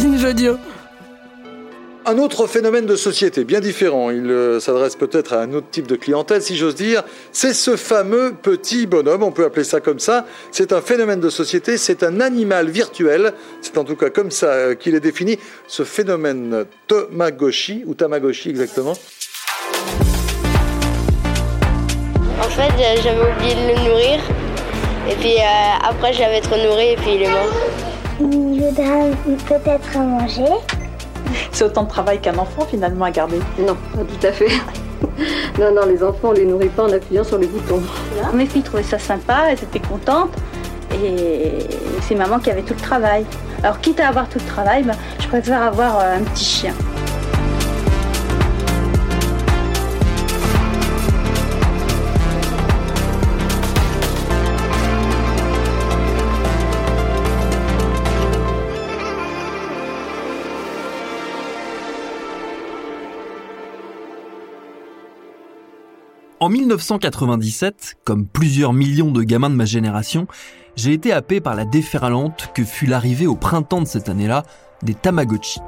Binge Audio. Un autre phénomène de société, bien différent, il euh, s'adresse peut-être à un autre type de clientèle, si j'ose dire, c'est ce fameux petit bonhomme, on peut appeler ça comme ça, c'est un phénomène de société, c'est un animal virtuel, c'est en tout cas comme ça euh, qu'il est défini, ce phénomène Tamagotchi, ou Tamagotchi exactement. En fait, euh, j'avais oublié de le nourrir. Et puis euh, après, je l'avais trop nourri et puis il est mort. Il voudra peut-être manger. C'est autant de travail qu'un enfant finalement à garder. Non, pas tout à fait. non, non, les enfants, on les nourrit pas en appuyant sur les boutons. Mes filles trouvaient ça sympa, elles étaient contentes. Et c'est maman qui avait tout le travail. Alors quitte à avoir tout le travail, ben, je préfère avoir euh, un petit chien. En 1997, comme plusieurs millions de gamins de ma génération, j'ai été happé par la déferlante que fut l'arrivée au printemps de cette année-là des Tamagotchi.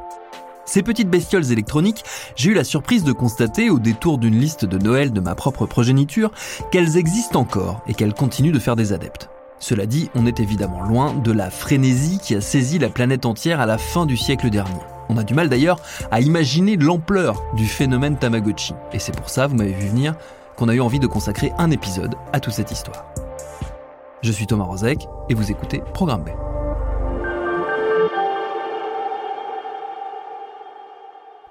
Ces petites bestioles électroniques, j'ai eu la surprise de constater au détour d'une liste de Noël de ma propre progéniture qu'elles existent encore et qu'elles continuent de faire des adeptes. Cela dit, on est évidemment loin de la frénésie qui a saisi la planète entière à la fin du siècle dernier. On a du mal d'ailleurs à imaginer l'ampleur du phénomène Tamagotchi. Et c'est pour ça, vous m'avez vu venir, a eu envie de consacrer un épisode à toute cette histoire. Je suis Thomas Rozek et vous écoutez Programme B.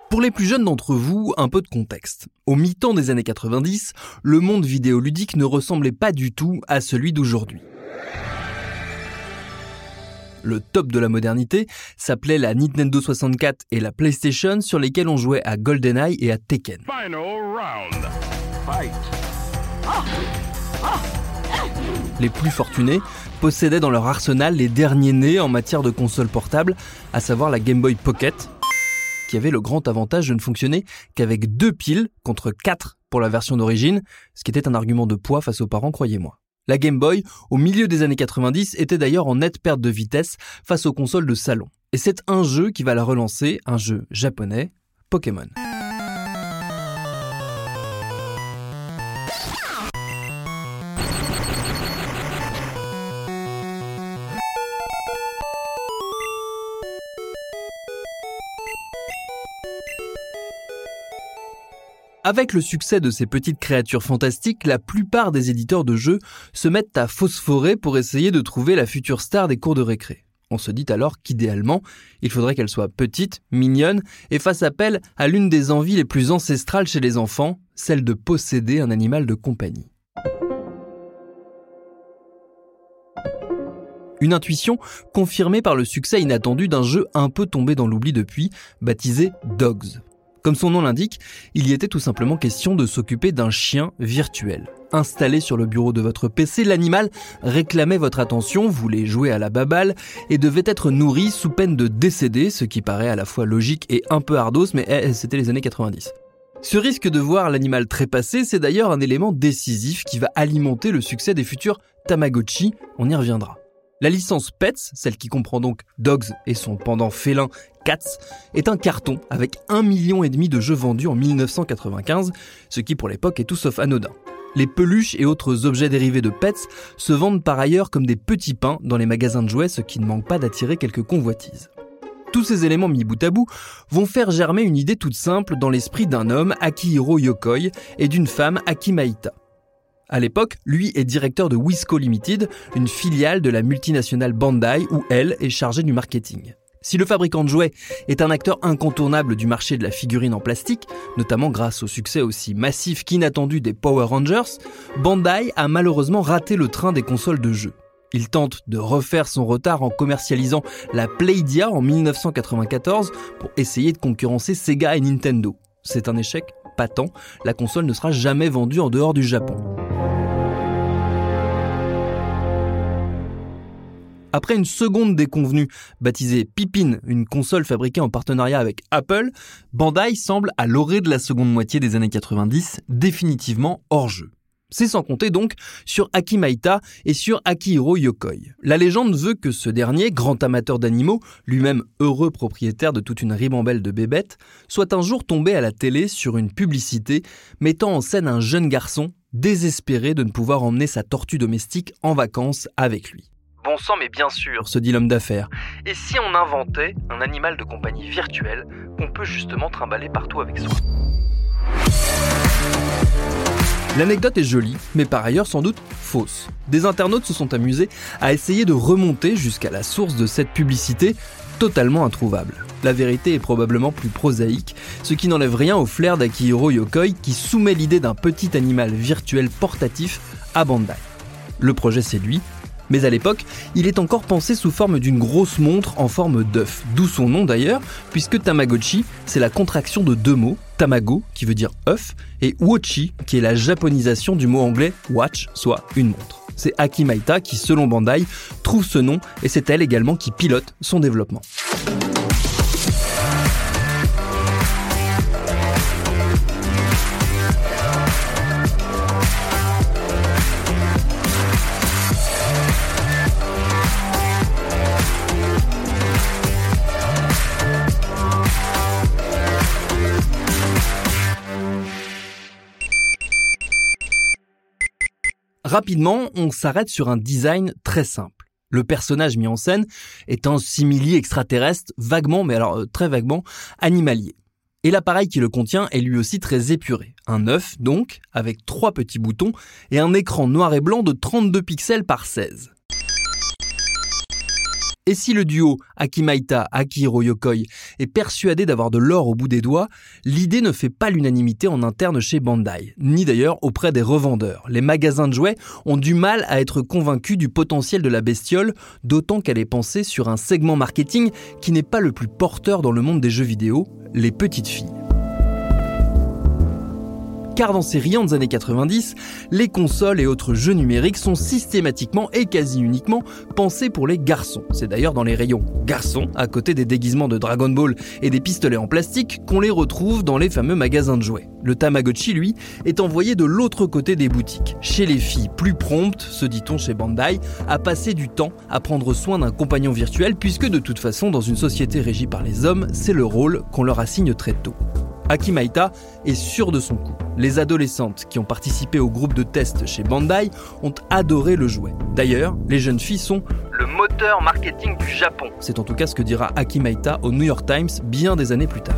Pour les plus jeunes d'entre vous, un peu de contexte. Au mi-temps des années 90, le monde vidéoludique ne ressemblait pas du tout à celui d'aujourd'hui. Le top de la modernité s'appelait la Nintendo 64 et la PlayStation sur lesquelles on jouait à GoldenEye et à Tekken. Les plus fortunés possédaient dans leur arsenal les derniers nés en matière de consoles portables, à savoir la Game Boy Pocket, qui avait le grand avantage de ne fonctionner qu'avec deux piles contre quatre pour la version d'origine, ce qui était un argument de poids face aux parents, croyez-moi. La Game Boy, au milieu des années 90, était d'ailleurs en nette perte de vitesse face aux consoles de salon. Et c'est un jeu qui va la relancer, un jeu japonais, Pokémon. Avec le succès de ces petites créatures fantastiques, la plupart des éditeurs de jeux se mettent à phosphorer pour essayer de trouver la future star des cours de récré. On se dit alors qu'idéalement, il faudrait qu'elle soit petite, mignonne et fasse appel à l'une des envies les plus ancestrales chez les enfants, celle de posséder un animal de compagnie. Une intuition confirmée par le succès inattendu d'un jeu un peu tombé dans l'oubli depuis, baptisé Dogs. Comme son nom l'indique, il y était tout simplement question de s'occuper d'un chien virtuel. Installé sur le bureau de votre PC, l'animal réclamait votre attention, voulait jouer à la baballe et devait être nourri sous peine de décéder, ce qui paraît à la fois logique et un peu ardos, mais eh, c'était les années 90. Ce risque de voir l'animal trépasser, c'est d'ailleurs un élément décisif qui va alimenter le succès des futurs Tamagotchi, on y reviendra. La licence Pets, celle qui comprend donc Dogs et son pendant félin Cats, est un carton avec un million et demi de jeux vendus en 1995, ce qui pour l'époque est tout sauf anodin. Les peluches et autres objets dérivés de Pets se vendent par ailleurs comme des petits pains dans les magasins de jouets, ce qui ne manque pas d'attirer quelques convoitises. Tous ces éléments mis bout à bout vont faire germer une idée toute simple dans l'esprit d'un homme, Akihiro Yokoi, et d'une femme, Akimaita. À l'époque, lui est directeur de Wisco Limited, une filiale de la multinationale Bandai où elle est chargée du marketing. Si le fabricant de jouets est un acteur incontournable du marché de la figurine en plastique, notamment grâce au succès aussi massif qu'inattendu des Power Rangers, Bandai a malheureusement raté le train des consoles de jeux. Il tente de refaire son retard en commercialisant la Playdia en 1994 pour essayer de concurrencer Sega et Nintendo. C'est un échec patent, la console ne sera jamais vendue en dehors du Japon. Après une seconde déconvenue, baptisée Pippin, une console fabriquée en partenariat avec Apple, Bandai semble, à l'orée de la seconde moitié des années 90, définitivement hors jeu. C'est sans compter donc sur Akimaita et sur Akihiro Yokoi. La légende veut que ce dernier, grand amateur d'animaux, lui-même heureux propriétaire de toute une ribambelle de bébêtes, soit un jour tombé à la télé sur une publicité mettant en scène un jeune garçon désespéré de ne pouvoir emmener sa tortue domestique en vacances avec lui. Bon sang, mais bien sûr, se dit l'homme d'affaires. Et si on inventait un animal de compagnie virtuel qu'on peut justement trimballer partout avec soi L'anecdote est jolie, mais par ailleurs sans doute fausse. Des internautes se sont amusés à essayer de remonter jusqu'à la source de cette publicité totalement introuvable. La vérité est probablement plus prosaïque, ce qui n'enlève rien au flair d'Akihiro Yokoi qui soumet l'idée d'un petit animal virtuel portatif à Bandai. Le projet séduit, mais à l'époque, il est encore pensé sous forme d'une grosse montre en forme d'œuf, d'où son nom d'ailleurs, puisque Tamagotchi, c'est la contraction de deux mots, Tamago, qui veut dire œuf, et Wochi, qui est la japonisation du mot anglais watch, soit une montre. C'est Akimaita qui, selon Bandai, trouve ce nom, et c'est elle également qui pilote son développement. Rapidement, on s'arrête sur un design très simple. Le personnage mis en scène est un simili extraterrestre, vaguement, mais alors euh, très vaguement, animalier. Et l'appareil qui le contient est lui aussi très épuré. Un œuf, donc, avec trois petits boutons et un écran noir et blanc de 32 pixels par 16. Et si le duo Akimaita Akihiro Yokoi est persuadé d'avoir de l'or au bout des doigts, l'idée ne fait pas l'unanimité en interne chez Bandai, ni d'ailleurs auprès des revendeurs. Les magasins de jouets ont du mal à être convaincus du potentiel de la bestiole, d'autant qu'elle est pensée sur un segment marketing qui n'est pas le plus porteur dans le monde des jeux vidéo, les petites filles car dans ces riantes années 90, les consoles et autres jeux numériques sont systématiquement et quasi uniquement pensés pour les garçons. C'est d'ailleurs dans les rayons garçons, à côté des déguisements de Dragon Ball et des pistolets en plastique, qu'on les retrouve dans les fameux magasins de jouets. Le Tamagotchi, lui, est envoyé de l'autre côté des boutiques, chez les filles plus promptes, se dit-on chez Bandai, à passer du temps à prendre soin d'un compagnon virtuel, puisque de toute façon, dans une société régie par les hommes, c'est le rôle qu'on leur assigne très tôt. Akimaita est sûr de son coup. Les adolescentes qui ont participé au groupe de test chez Bandai ont adoré le jouet. D'ailleurs, les jeunes filles sont le moteur marketing du Japon. C'est en tout cas ce que dira Akimaita au New York Times bien des années plus tard.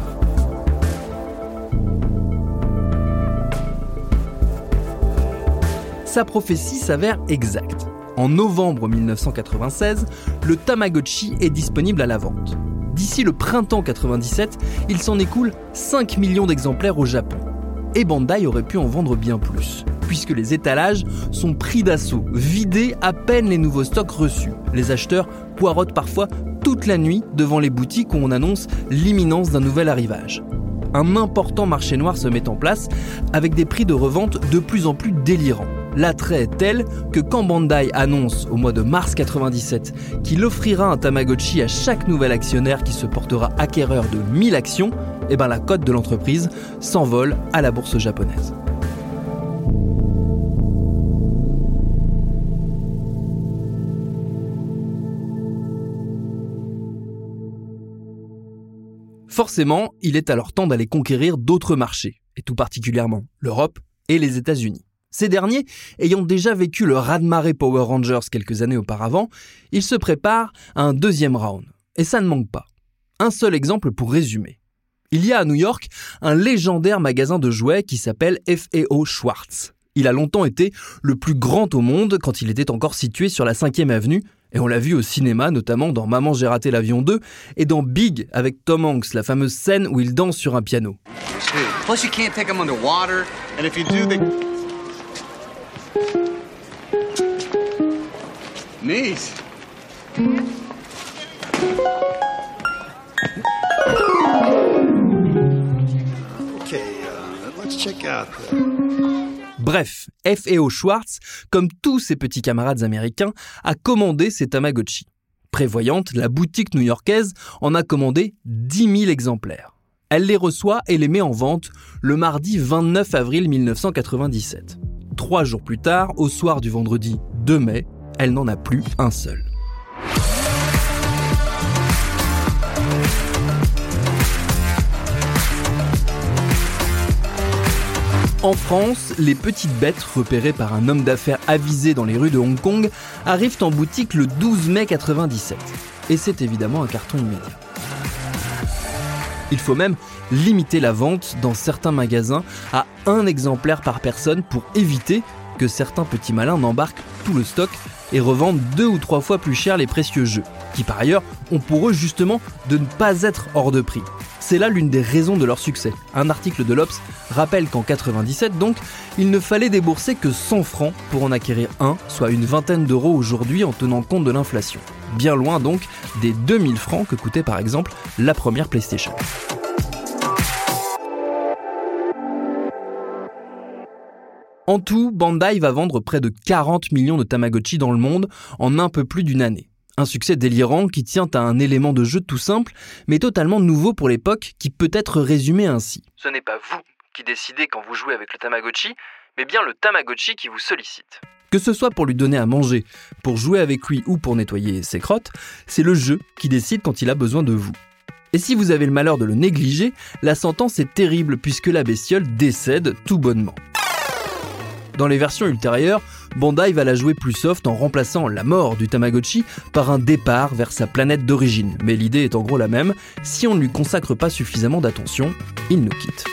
Sa prophétie s'avère exacte. En novembre 1996, le Tamagotchi est disponible à la vente. D'ici le printemps 97, il s'en écoule 5 millions d'exemplaires au Japon. Et Bandai aurait pu en vendre bien plus, puisque les étalages sont pris d'assaut, vidés à peine les nouveaux stocks reçus. Les acheteurs poirotent parfois toute la nuit devant les boutiques où on annonce l'imminence d'un nouvel arrivage. Un important marché noir se met en place avec des prix de revente de plus en plus délirants. L'attrait est tel que quand Bandai annonce au mois de mars 97 qu'il offrira un Tamagotchi à chaque nouvel actionnaire qui se portera acquéreur de 1000 actions, eh ben la cote de l'entreprise s'envole à la bourse japonaise. Forcément, il est alors temps d'aller conquérir d'autres marchés, et tout particulièrement l'Europe et les États-Unis. Ces derniers, ayant déjà vécu le raz-de-marée Power Rangers quelques années auparavant, ils se préparent à un deuxième round. Et ça ne manque pas. Un seul exemple pour résumer. Il y a à New York un légendaire magasin de jouets qui s'appelle F.A.O. Schwartz. Il a longtemps été le plus grand au monde quand il était encore situé sur la 5e avenue, Et on l'a vu au cinéma, notamment dans Maman j'ai raté l'avion 2 et dans Big avec Tom Hanks, la fameuse scène où il danse sur un piano. Plus you can't take them underwater, and if you do, they... Nice. Bref, F.E.O. Schwartz, comme tous ses petits camarades américains, a commandé ses Tamagotchi. Prévoyante, la boutique new-yorkaise en a commandé 10 000 exemplaires. Elle les reçoit et les met en vente le mardi 29 avril 1997. Trois jours plus tard, au soir du vendredi 2 mai, elle n'en a plus un seul. En France, les petites bêtes repérées par un homme d'affaires avisé dans les rues de Hong Kong arrivent en boutique le 12 mai 97. Et c'est évidemment un carton immédiat. Il faut même limiter la vente dans certains magasins à un exemplaire par personne pour éviter que certains petits malins n'embarquent tout le stock et revendent deux ou trois fois plus cher les précieux jeux, qui par ailleurs ont pour eux justement de ne pas être hors de prix. C'est là l'une des raisons de leur succès. Un article de l'Obs rappelle qu'en 97 donc, il ne fallait débourser que 100 francs pour en acquérir un, soit une vingtaine d'euros aujourd'hui en tenant compte de l'inflation. Bien loin donc des 2000 francs que coûtait par exemple la première PlayStation. En tout, Bandai va vendre près de 40 millions de Tamagotchi dans le monde en un peu plus d'une année. Un succès délirant qui tient à un élément de jeu tout simple, mais totalement nouveau pour l'époque, qui peut être résumé ainsi. Ce n'est pas vous qui décidez quand vous jouez avec le Tamagotchi, mais bien le Tamagotchi qui vous sollicite. Que ce soit pour lui donner à manger, pour jouer avec lui ou pour nettoyer ses crottes, c'est le jeu qui décide quand il a besoin de vous. Et si vous avez le malheur de le négliger, la sentence est terrible puisque la bestiole décède tout bonnement. Dans les versions ultérieures, Bandai va la jouer plus soft en remplaçant la mort du Tamagotchi par un départ vers sa planète d'origine. Mais l'idée est en gros la même, si on ne lui consacre pas suffisamment d'attention, il nous quitte.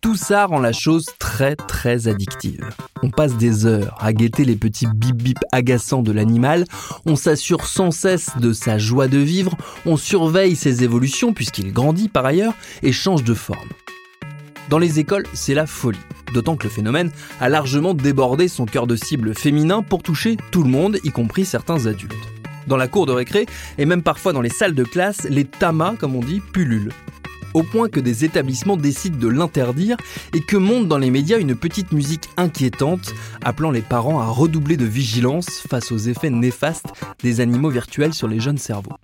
Tout ça rend la chose très très addictive. On passe des heures à guetter les petits bip bip agaçants de l'animal, on s'assure sans cesse de sa joie de vivre, on surveille ses évolutions puisqu'il grandit par ailleurs et change de forme. Dans les écoles, c'est la folie. D'autant que le phénomène a largement débordé son cœur de cible féminin pour toucher tout le monde, y compris certains adultes. Dans la cour de récré, et même parfois dans les salles de classe, les tamas, comme on dit, pullulent. Au point que des établissements décident de l'interdire et que monte dans les médias une petite musique inquiétante, appelant les parents à redoubler de vigilance face aux effets néfastes des animaux virtuels sur les jeunes cerveaux.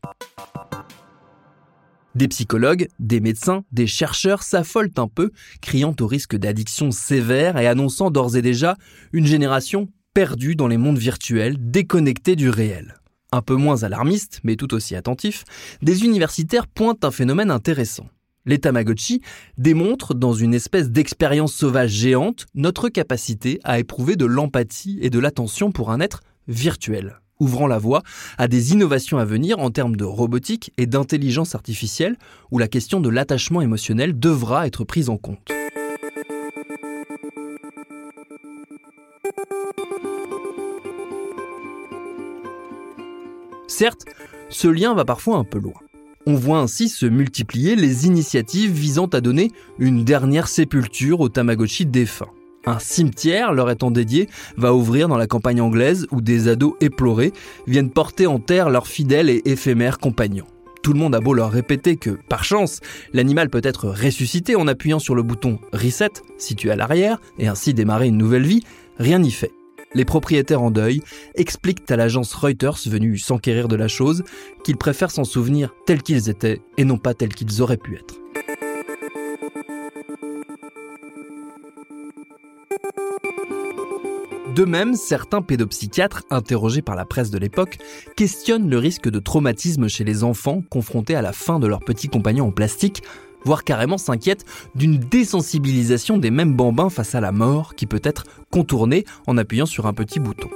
Des psychologues, des médecins, des chercheurs s'affolent un peu, criant au risque d'addiction sévère et annonçant d'ores et déjà une génération perdue dans les mondes virtuels, déconnectée du réel. Un peu moins alarmiste, mais tout aussi attentif, des universitaires pointent un phénomène intéressant. Les Tamagotchi démontrent, dans une espèce d'expérience sauvage géante, notre capacité à éprouver de l'empathie et de l'attention pour un être virtuel ouvrant la voie à des innovations à venir en termes de robotique et d'intelligence artificielle, où la question de l'attachement émotionnel devra être prise en compte. Certes, ce lien va parfois un peu loin. On voit ainsi se multiplier les initiatives visant à donner une dernière sépulture aux Tamagotchi défunts. Un cimetière leur étant dédié va ouvrir dans la campagne anglaise où des ados éplorés viennent porter en terre leurs fidèles et éphémères compagnons. Tout le monde a beau leur répéter que, par chance, l'animal peut être ressuscité en appuyant sur le bouton Reset, situé à l'arrière, et ainsi démarrer une nouvelle vie, rien n'y fait. Les propriétaires en deuil expliquent à l'agence Reuters venue s'enquérir de la chose qu'ils préfèrent s'en souvenir tels qu'ils étaient et non pas tels qu'ils auraient pu être. De même, certains pédopsychiatres, interrogés par la presse de l'époque, questionnent le risque de traumatisme chez les enfants confrontés à la fin de leur petit compagnon en plastique, voire carrément s'inquiètent d'une désensibilisation des mêmes bambins face à la mort qui peut être contournée en appuyant sur un petit bouton.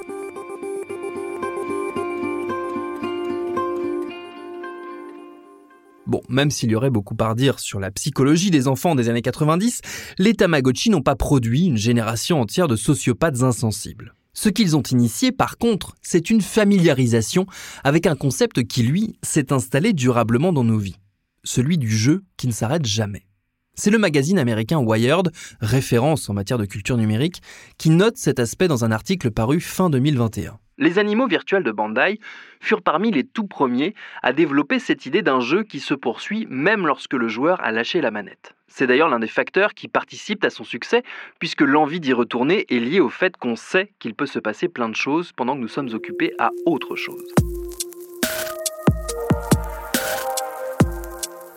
Bon, même s'il y aurait beaucoup à dire sur la psychologie des enfants des années 90, les Tamagotchi n'ont pas produit une génération entière de sociopathes insensibles. Ce qu'ils ont initié, par contre, c'est une familiarisation avec un concept qui, lui, s'est installé durablement dans nos vies. Celui du jeu qui ne s'arrête jamais. C'est le magazine américain Wired, référence en matière de culture numérique, qui note cet aspect dans un article paru fin 2021. Les animaux virtuels de Bandai furent parmi les tout premiers à développer cette idée d'un jeu qui se poursuit même lorsque le joueur a lâché la manette. C'est d'ailleurs l'un des facteurs qui participent à son succès, puisque l'envie d'y retourner est liée au fait qu'on sait qu'il peut se passer plein de choses pendant que nous sommes occupés à autre chose.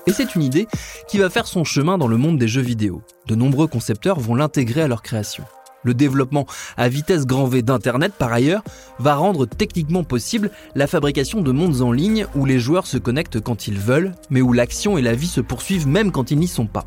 Et c'est une idée qui va faire son chemin dans le monde des jeux vidéo. De nombreux concepteurs vont l'intégrer à leur création. Le développement à vitesse grand V d'Internet, par ailleurs, va rendre techniquement possible la fabrication de mondes en ligne où les joueurs se connectent quand ils veulent, mais où l'action et la vie se poursuivent même quand ils n'y sont pas.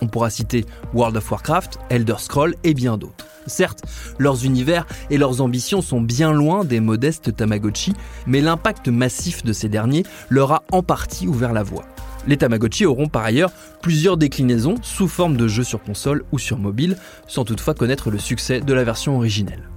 On pourra citer World of Warcraft, Elder Scrolls et bien d'autres. Certes, leurs univers et leurs ambitions sont bien loin des modestes Tamagotchi, mais l'impact massif de ces derniers leur a en partie ouvert la voie. Les Tamagotchi auront par ailleurs plusieurs déclinaisons sous forme de jeux sur console ou sur mobile, sans toutefois connaître le succès de la version originelle.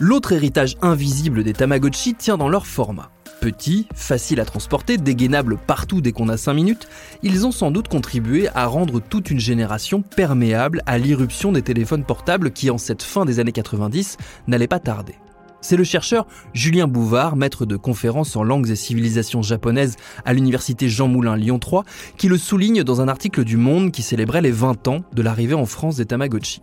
L'autre héritage invisible des Tamagotchi tient dans leur format. Petits, faciles à transporter, dégainables partout dès qu'on a 5 minutes, ils ont sans doute contribué à rendre toute une génération perméable à l'irruption des téléphones portables qui, en cette fin des années 90, n'allait pas tarder. C'est le chercheur Julien Bouvard, maître de conférences en langues et civilisations japonaises à l'université Jean Moulin Lyon 3, qui le souligne dans un article du Monde qui célébrait les 20 ans de l'arrivée en France des Tamagotchi.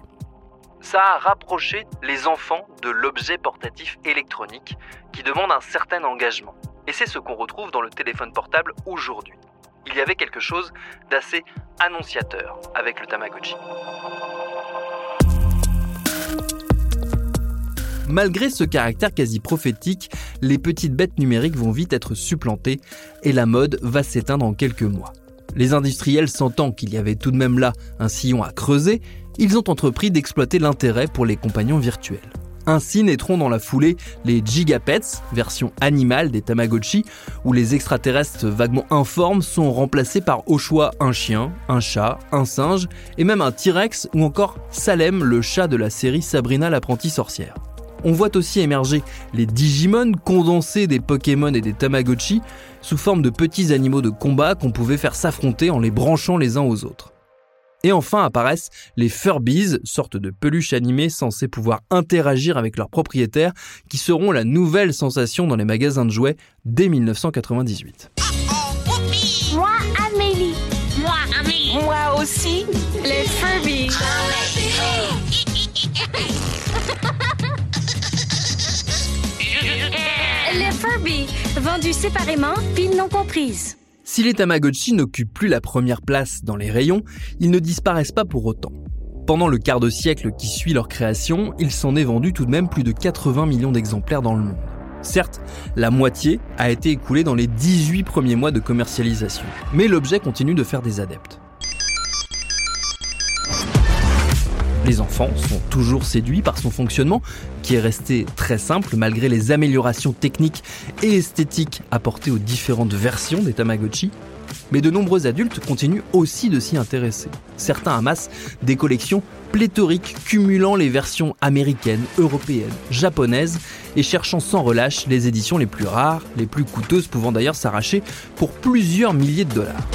Ça a rapproché les enfants de l'objet portatif électronique qui demande un certain engagement. Et c'est ce qu'on retrouve dans le téléphone portable aujourd'hui. Il y avait quelque chose d'assez annonciateur avec le Tamagotchi. Malgré ce caractère quasi prophétique, les petites bêtes numériques vont vite être supplantées et la mode va s'éteindre en quelques mois. Les industriels sentant qu'il y avait tout de même là un sillon à creuser, ils ont entrepris d'exploiter l'intérêt pour les compagnons virtuels. Ainsi naîtront dans la foulée les Gigapets, version animale des Tamagotchi, où les extraterrestres vaguement informes sont remplacés par au choix un chien, un chat, un singe et même un T-Rex ou encore Salem, le chat de la série Sabrina l'apprentie sorcière. On voit aussi émerger les Digimon, condensés des Pokémon et des Tamagotchi, sous forme de petits animaux de combat qu'on pouvait faire s'affronter en les branchant les uns aux autres. Et enfin apparaissent les Furbies, sorte de peluches animées censées pouvoir interagir avec leurs propriétaires, qui seront la nouvelle sensation dans les magasins de jouets dès 1998. Moi, Amélie. Moi, Amélie. Moi aussi, les Furbies. Vendus séparément, piles non comprises. Si les Tamagotchi n'occupent plus la première place dans les rayons, ils ne disparaissent pas pour autant. Pendant le quart de siècle qui suit leur création, il s'en est vendu tout de même plus de 80 millions d'exemplaires dans le monde. Certes, la moitié a été écoulée dans les 18 premiers mois de commercialisation, mais l'objet continue de faire des adeptes. Les enfants sont toujours séduits par son fonctionnement, qui est resté très simple malgré les améliorations techniques et esthétiques apportées aux différentes versions des Tamagotchi. Mais de nombreux adultes continuent aussi de s'y intéresser. Certains amassent des collections pléthoriques cumulant les versions américaines, européennes, japonaises et cherchant sans relâche les éditions les plus rares, les plus coûteuses pouvant d'ailleurs s'arracher pour plusieurs milliers de dollars.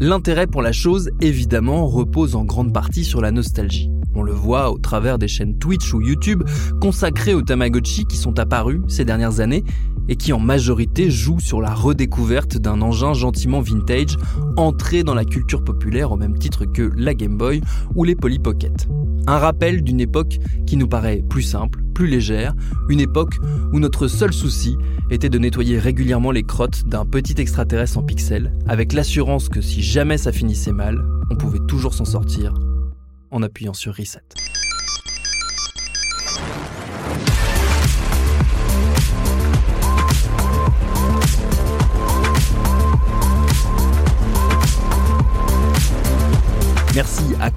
L'intérêt pour la chose, évidemment, repose en grande partie sur la nostalgie. On le voit au travers des chaînes Twitch ou YouTube consacrées aux Tamagotchi qui sont apparus ces dernières années et qui en majorité jouent sur la redécouverte d'un engin gentiment vintage entré dans la culture populaire au même titre que la Game Boy ou les Polly Pocket. Un rappel d'une époque qui nous paraît plus simple, plus légère, une époque où notre seul souci était de nettoyer régulièrement les crottes d'un petit extraterrestre en pixels, avec l'assurance que si jamais ça finissait mal, on pouvait toujours s'en sortir en appuyant sur Reset.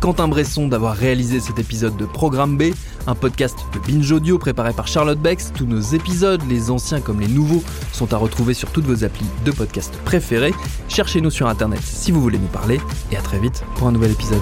Quentin Bresson d'avoir réalisé cet épisode de Programme B, un podcast de Binge Audio préparé par Charlotte Bex. Tous nos épisodes, les anciens comme les nouveaux, sont à retrouver sur toutes vos applis de podcast préférés. Cherchez-nous sur internet si vous voulez nous parler et à très vite pour un nouvel épisode.